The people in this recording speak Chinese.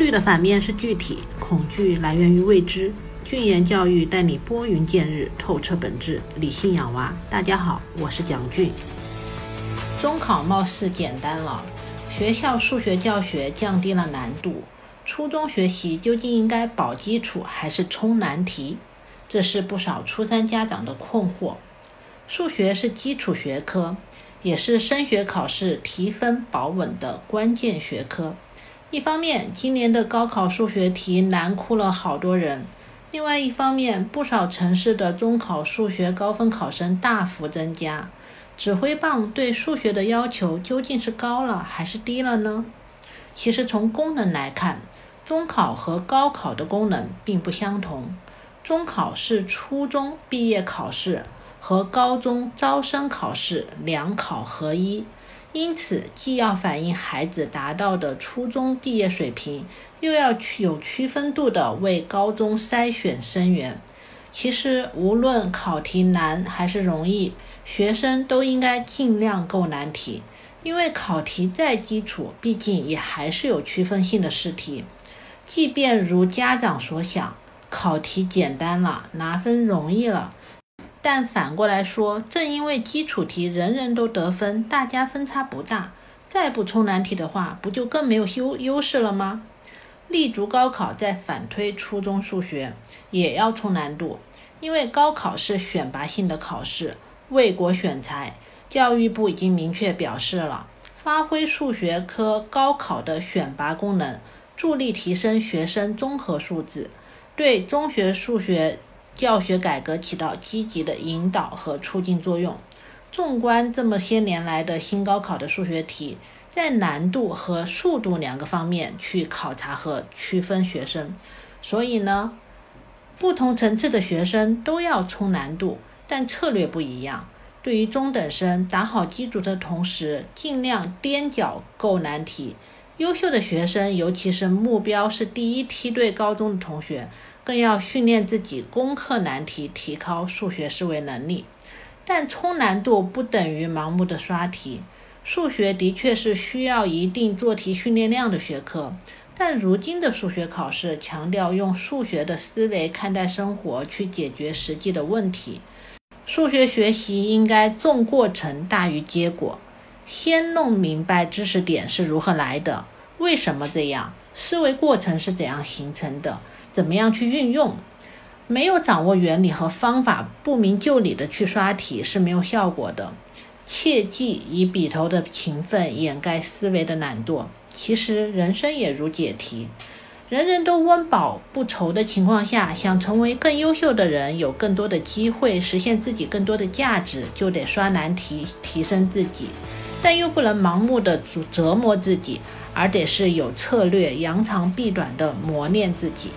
虑的反面是具体，恐惧来源于未知。俊言教育带你拨云见日，透彻本质，理性养娃。大家好，我是蒋俊。中考貌似简单了，学校数学教学降低了难度。初中学习究竟应该保基础还是冲难题？这是不少初三家长的困惑。数学是基础学科，也是升学考试提分保稳的关键学科。一方面，今年的高考数学题难哭了好多人。另外一方面，不少城市的中考数学高分考生大幅增加，指挥棒对数学的要求究竟是高了还是低了呢？其实从功能来看，中考和高考的功能并不相同。中考是初中毕业考试和高中招生考试两考合一。因此，既要反映孩子达到的初中毕业水平，又要有区分度的为高中筛选生源。其实，无论考题难还是容易，学生都应该尽量够难题，因为考题再基础，毕竟也还是有区分性的试题。即便如家长所想，考题简单了，拿分容易了。但反过来说，正因为基础题人人都得分，大家分差不大，再不冲难题的话，不就更没有优优势了吗？立足高考再反推初中数学，也要冲难度，因为高考是选拔性的考试，为国选才。教育部已经明确表示了，发挥数学科高考的选拔功能，助力提升学生综合素质，对中学数学。教学改革起到积极的引导和促进作用。纵观这么些年来的新高考的数学题，在难度和速度两个方面去考察和区分学生。所以呢，不同层次的学生都要冲难度，但策略不一样。对于中等生，打好基础的同时，尽量踮脚够难题。优秀的学生，尤其是目标是第一梯队高中的同学。更要训练自己攻克难题，提高数学思维能力。但冲难度不等于盲目的刷题。数学的确是需要一定做题训练量的学科，但如今的数学考试强调用数学的思维看待生活，去解决实际的问题。数学学习应该重过程大于结果，先弄明白知识点是如何来的，为什么这样，思维过程是怎样形成的。怎么样去运用？没有掌握原理和方法，不明就里的去刷题是没有效果的。切忌以笔头的勤奋掩盖思维的懒惰。其实人生也如解题，人人都温饱不愁的情况下，想成为更优秀的人，有更多的机会实现自己更多的价值，就得刷难题提升自己，但又不能盲目的折磨自己，而得是有策略、扬长避短的磨练自己。